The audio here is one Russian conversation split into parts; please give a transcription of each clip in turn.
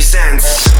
presents.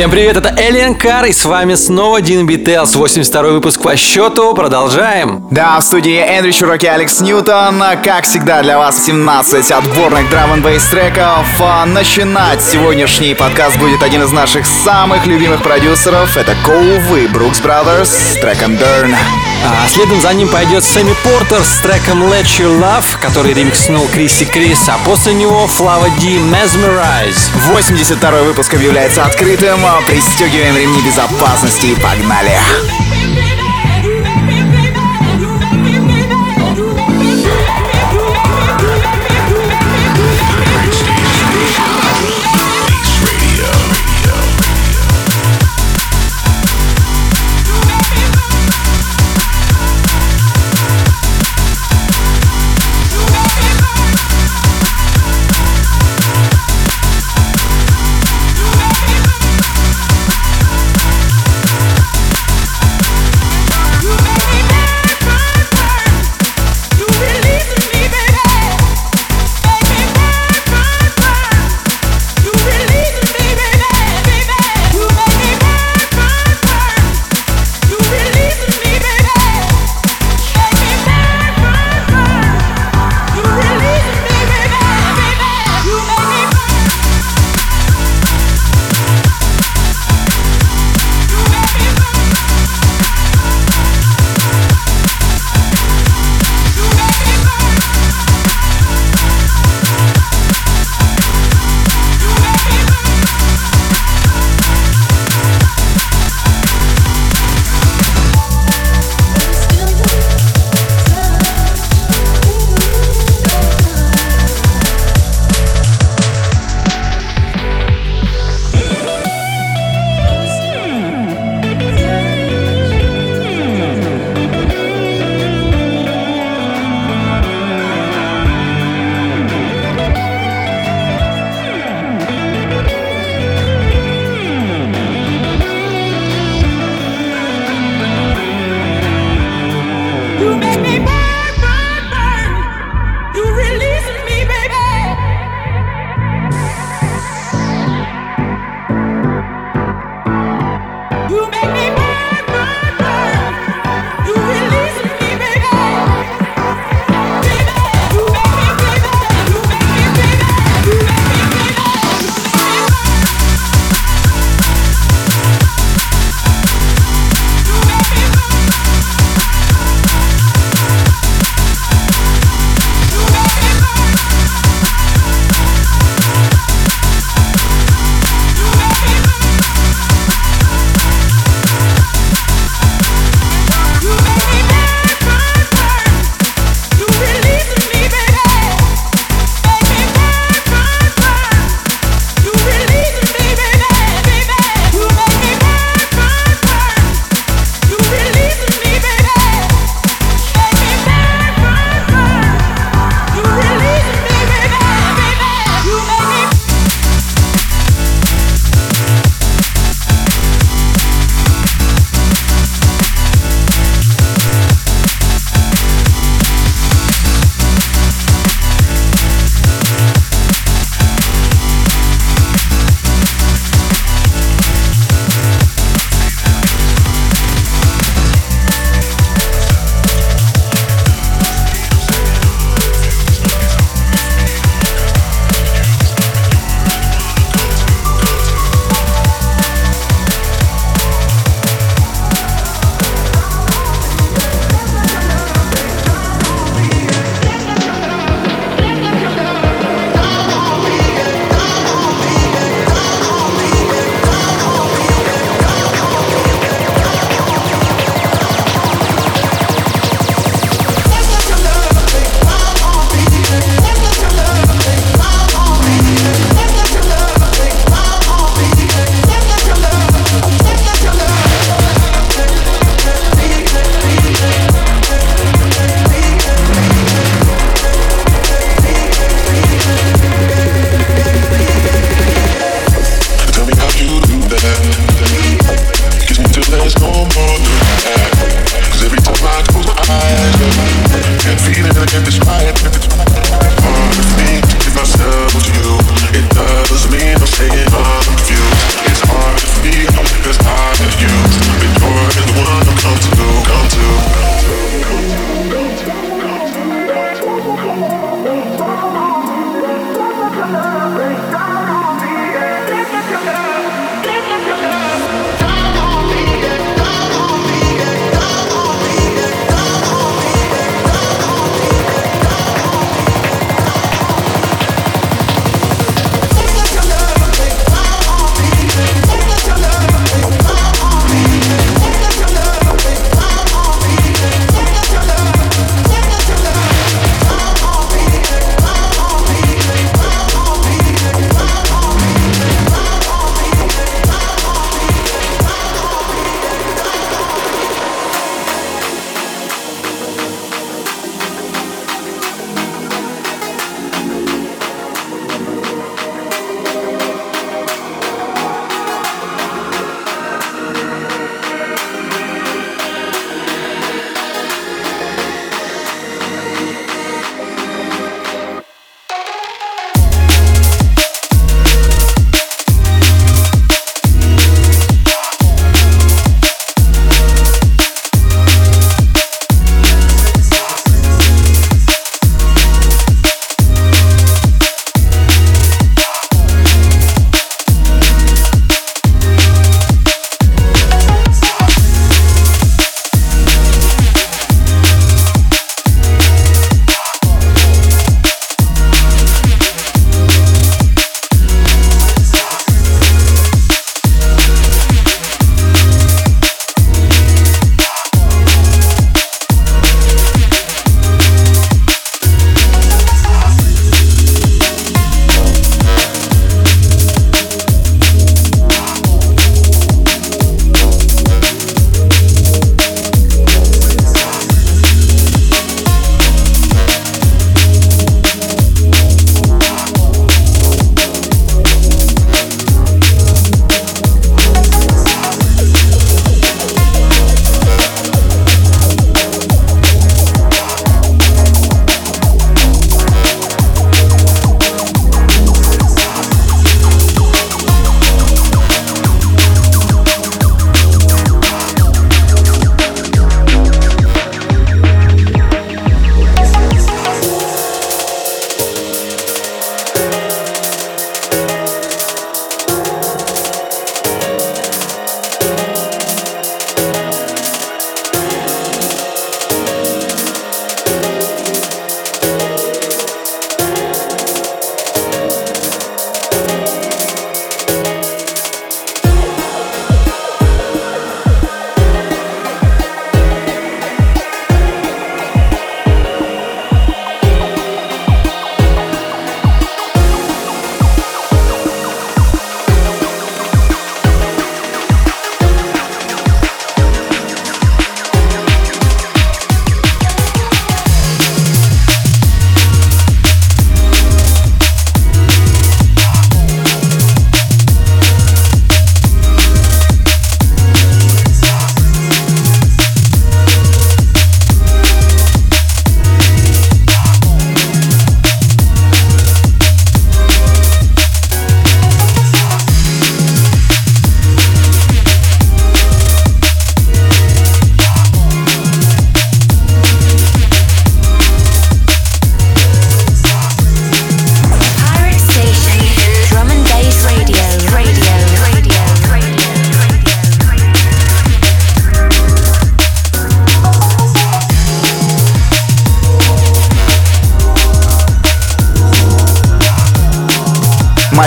Всем привет, это Alien Car, и с вами снова DNB Tales, 82 выпуск по счету. Продолжаем. Да, в студии Эндрю Чурок Алекс Ньютон. Как всегда для вас 17 отборных драм н треков. А Начинать сегодняшний подкаст будет один из наших самых любимых продюсеров. Это Коув и Брукс Brothers с треком Burn. А следом за ним пойдет Сэмми Портер с треком Let You Love, который ремикснул Криси Крис, а после него Флава Ди Mesmerize. 82 выпуск объявляется открытым. Пристегиваем ремни безопасности и погнали.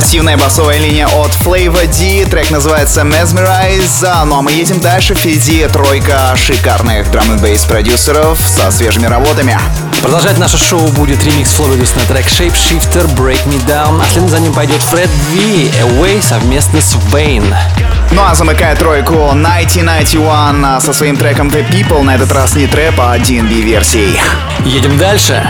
Массивная басовая линия от Flavor D, трек называется Mesmerize, ну а мы едем дальше, впереди тройка шикарных драм н бейс продюсеров со свежими работами. Продолжать наше шоу будет ремикс Floridus на трек Shapeshifter Break Me Down, а следом за ним пойдет Fred V Away совместно с Вейн. Ну а замыкает тройку 1991 со своим треком The People, на этот раз не трэп, а DNB версии. Едем дальше.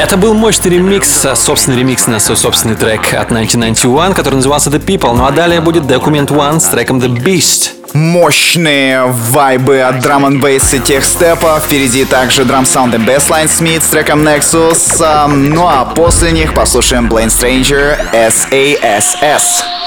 Это был мощный ремикс, собственный ремикс на свой собственный трек от 1991, который назывался The People. Ну а далее будет Document One с треком The Beast. Мощные вайбы от драм н бейс и техстепа. Впереди также драм саунд и бейслайн Смит с треком Nexus. Ну а после них послушаем Blaine Stranger SASS.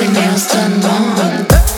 everything else done wrong.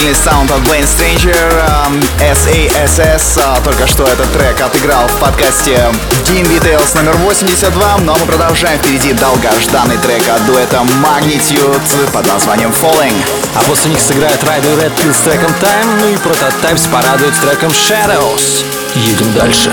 Стильный саунд от Blaine Stranger, эм, SASS. А, только что этот трек отыграл в подкасте Dean Details номер 82. Но мы продолжаем. Впереди долгожданный трек от дуэта Magnitude под названием Falling. А после них сыграет Райдер Red Pill с треком Time, ну и Prototypes порадует с треком Shadows. Едем дальше.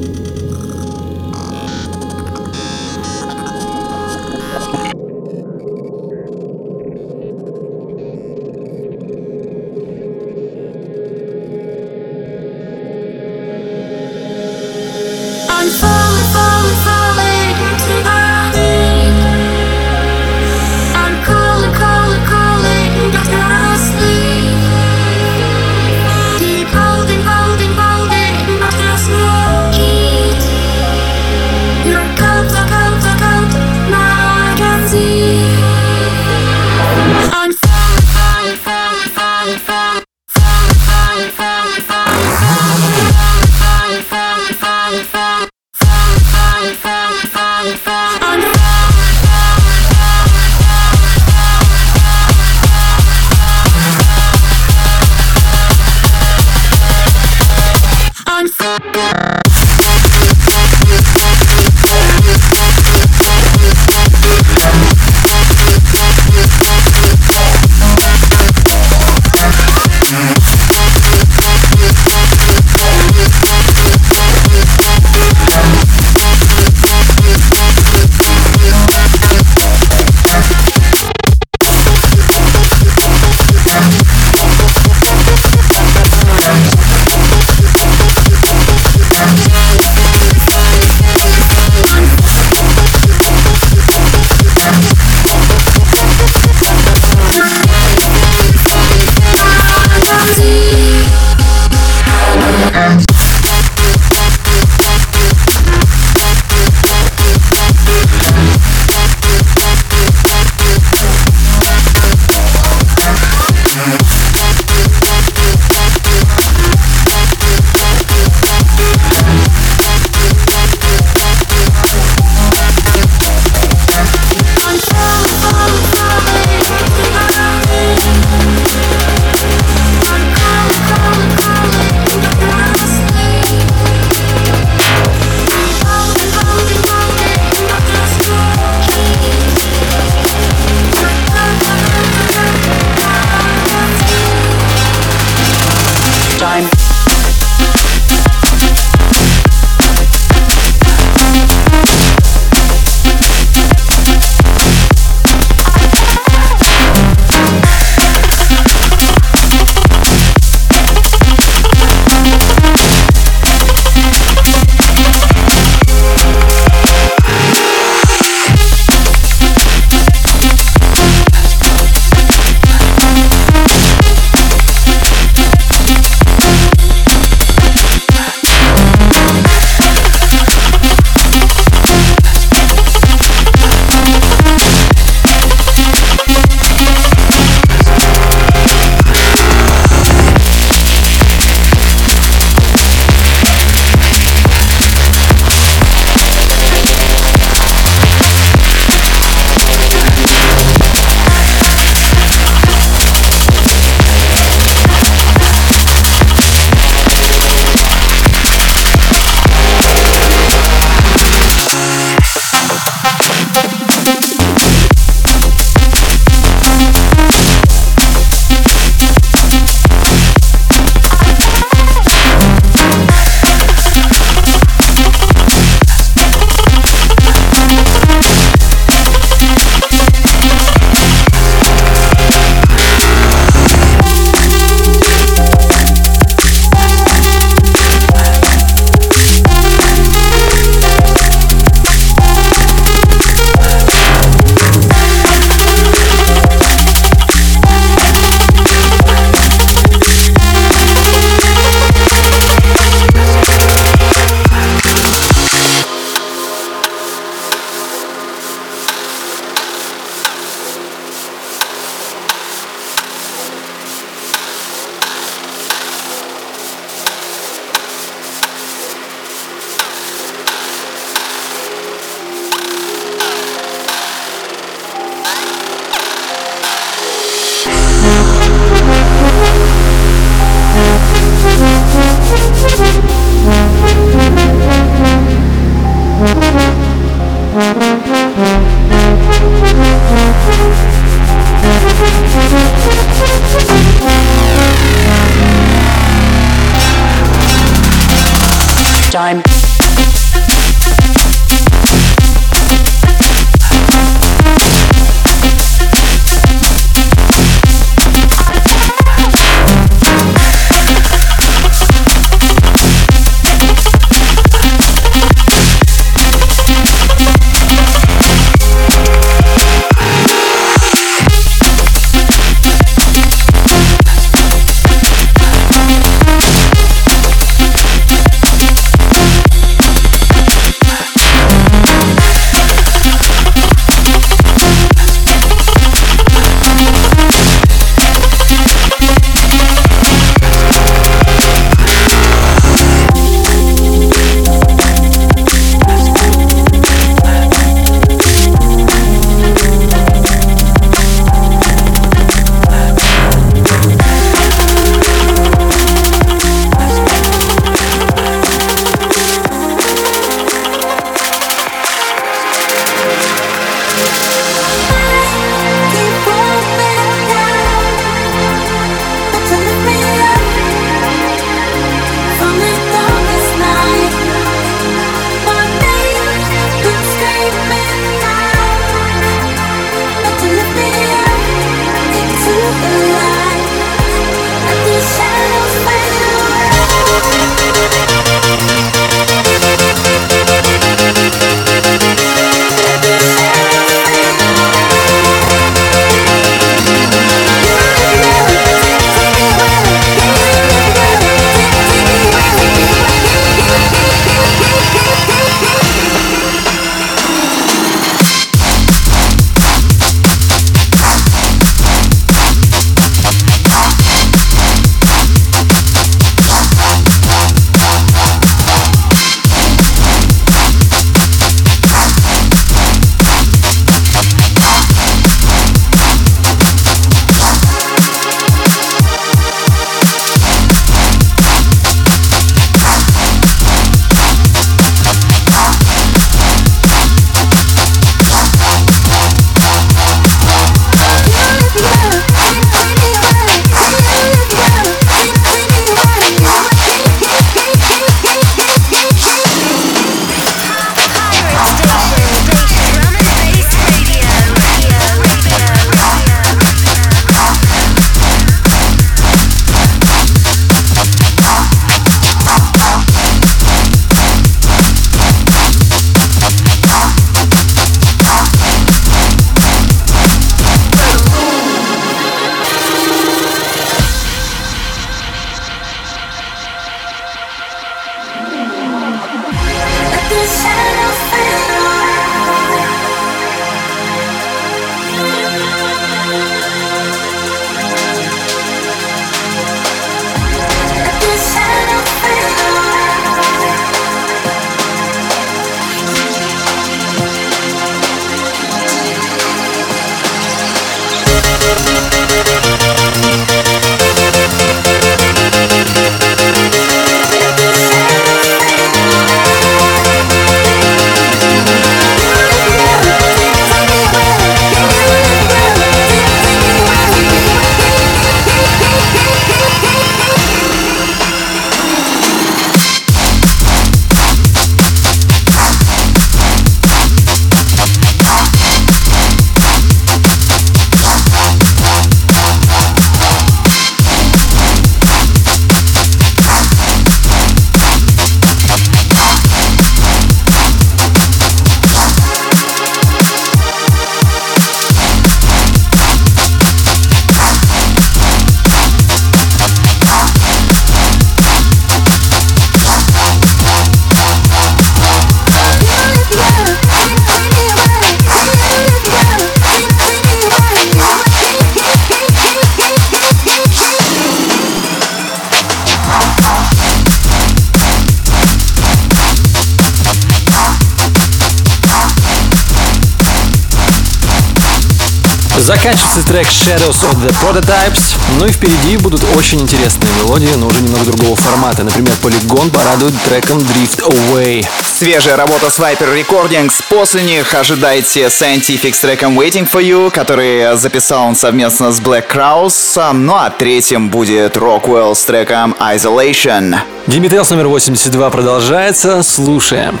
Заканчивается трек Shadows of the Prototypes. Ну и впереди будут очень интересные мелодии, но уже немного другого формата. Например, Polygon порадует треком Drift Away. Свежая работа с Viper Recordings. После них ожидайте Scientific с треком Waiting for You, который записал он совместно с Black Crowes. Ну а третьим будет Rockwell с треком Isolation. Димитриос номер 82 продолжается. Слушаем.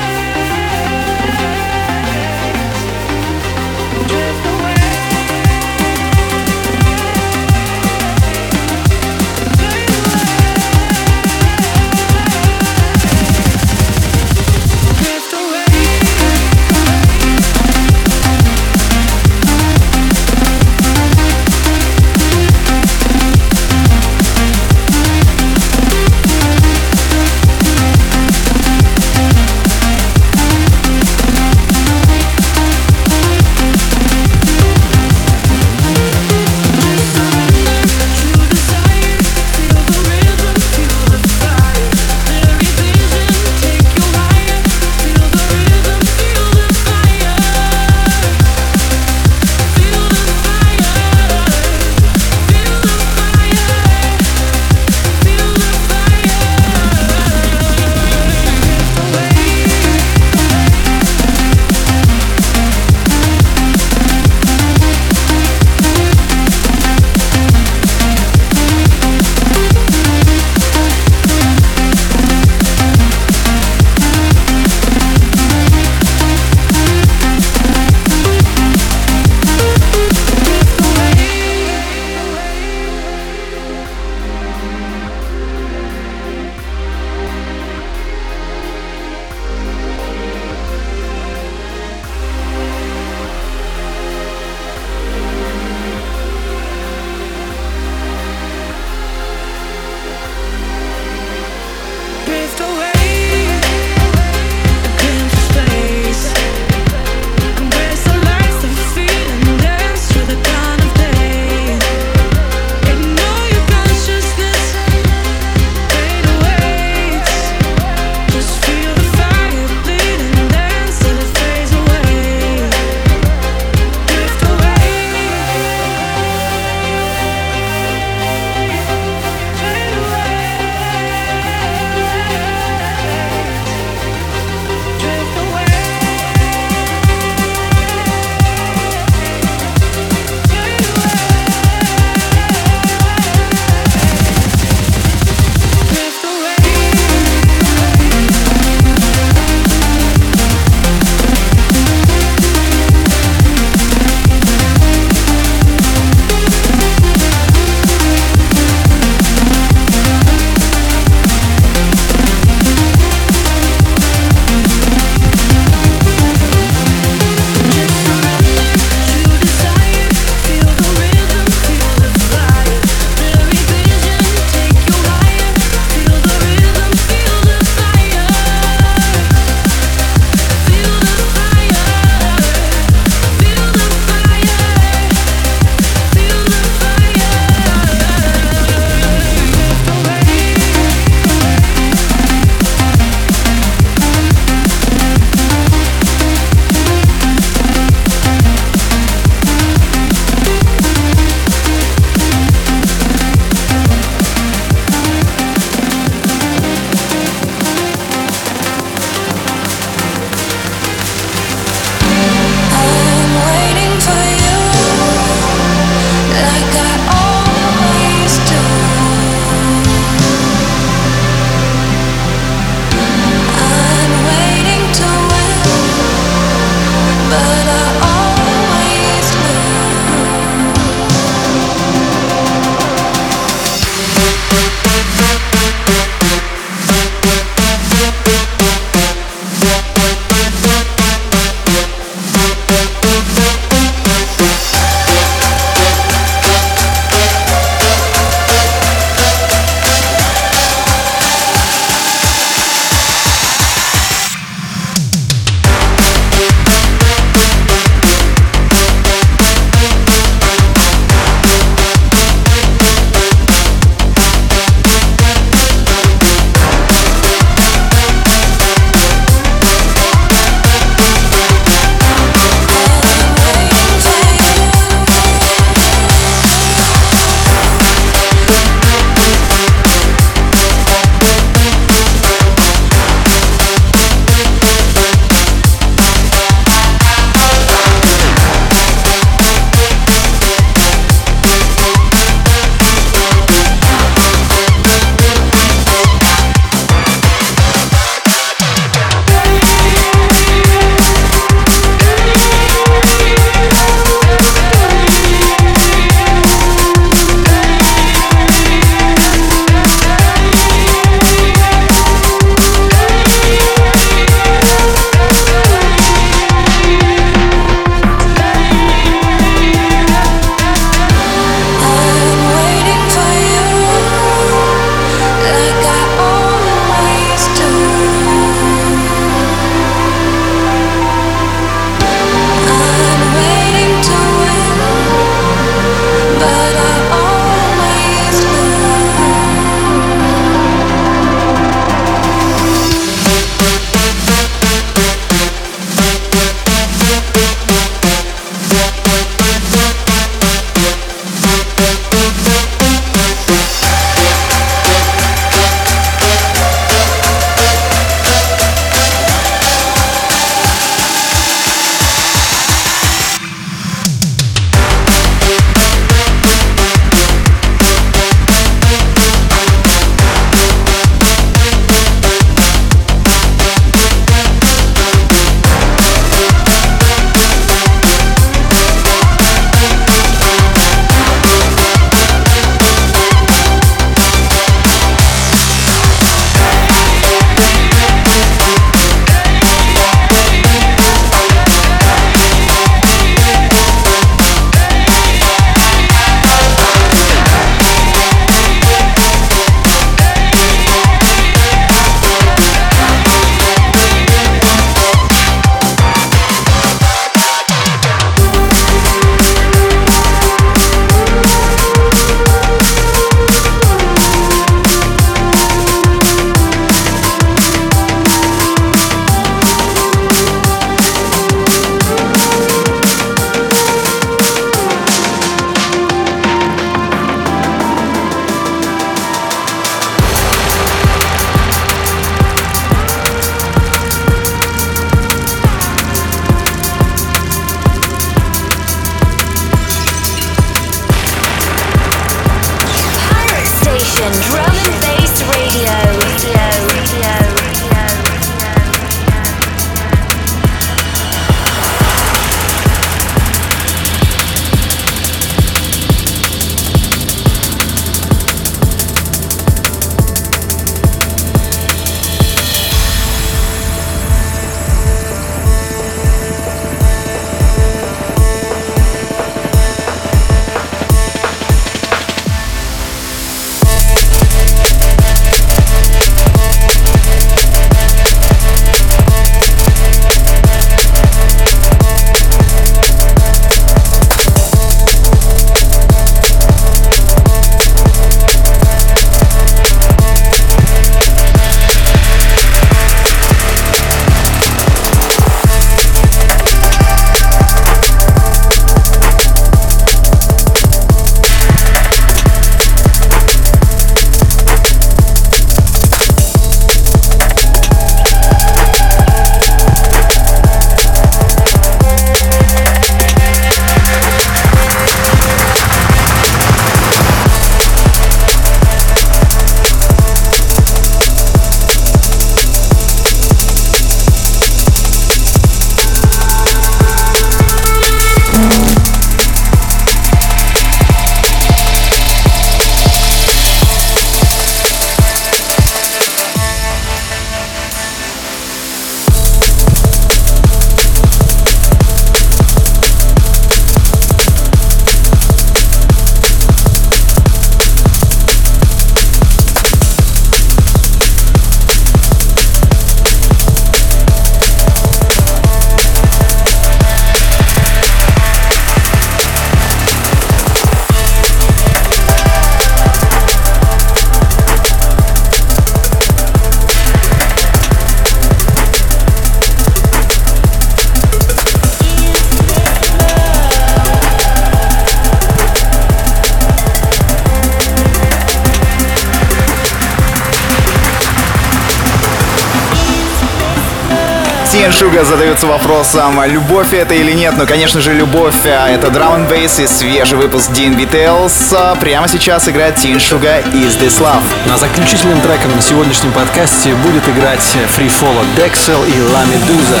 Вопросом, любовь это или нет. Ну, конечно же, любовь. А это Drum and Bass и свежий выпуск Details. А прямо сейчас играет Тин Шуга Is This Love. На заключительным треком на сегодняшнем подкасте будет играть Free Fall Dexel и La Medusa.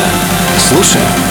Слушаем.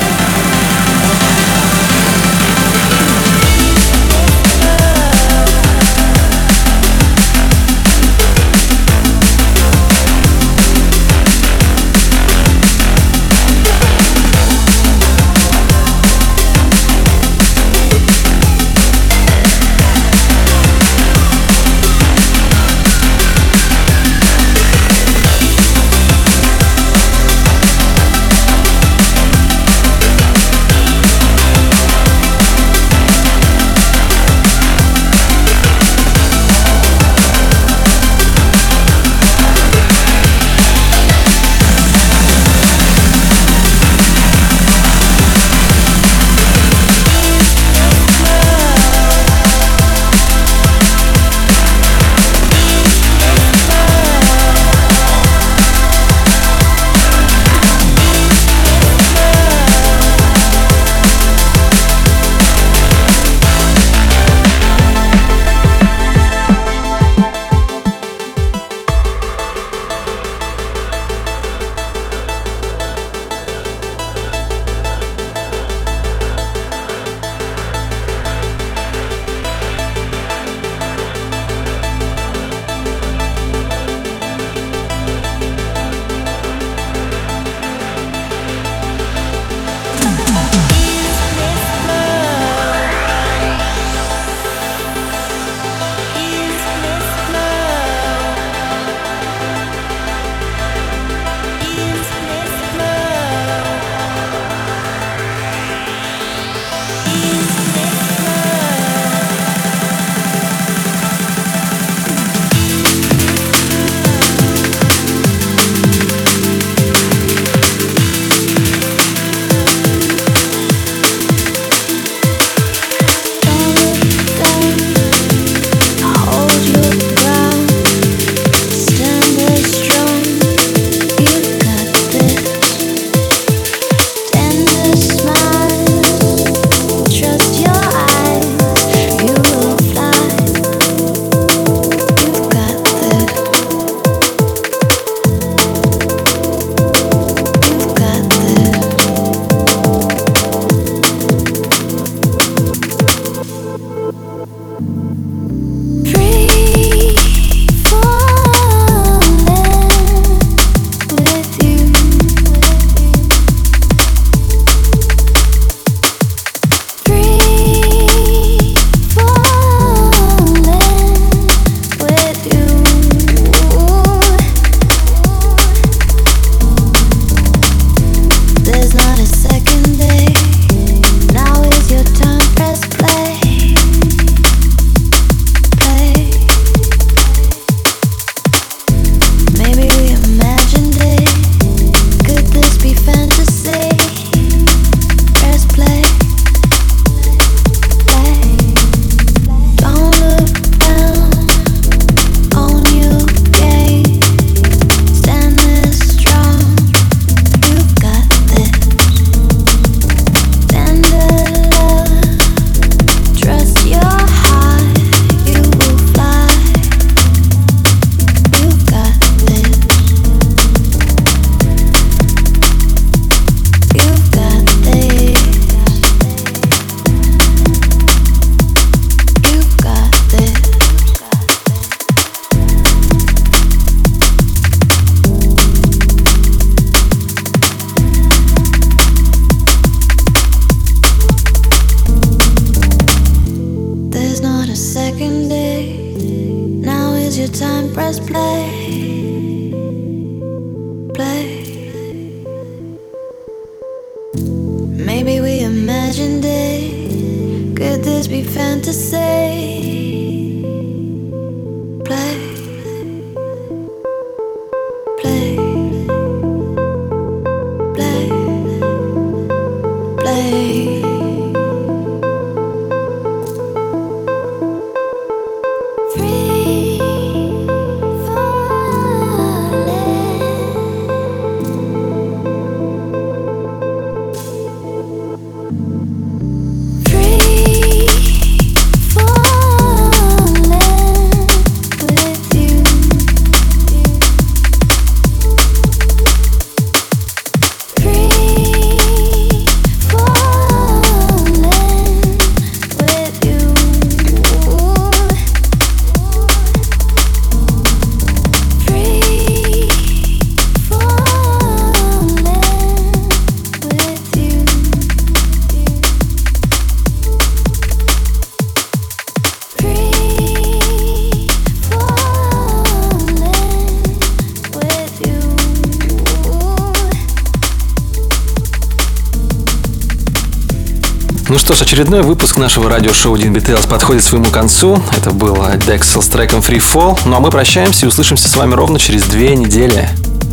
Очередной выпуск нашего радиошоу Dean Details подходит к своему концу. Это было Dexel с треком Free Fall. Ну а мы прощаемся и услышимся с вами ровно через две недели.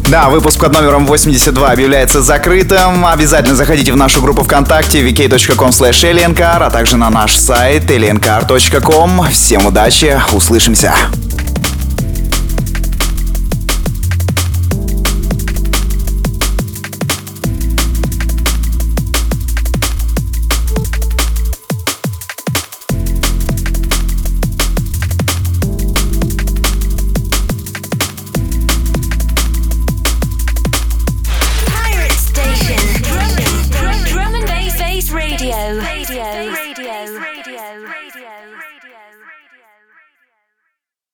Да, выпуск под номером 82 объявляется закрытым. Обязательно заходите в нашу группу ВКонтакте vk.com slash а также на наш сайт aliencar.com. Всем удачи, услышимся.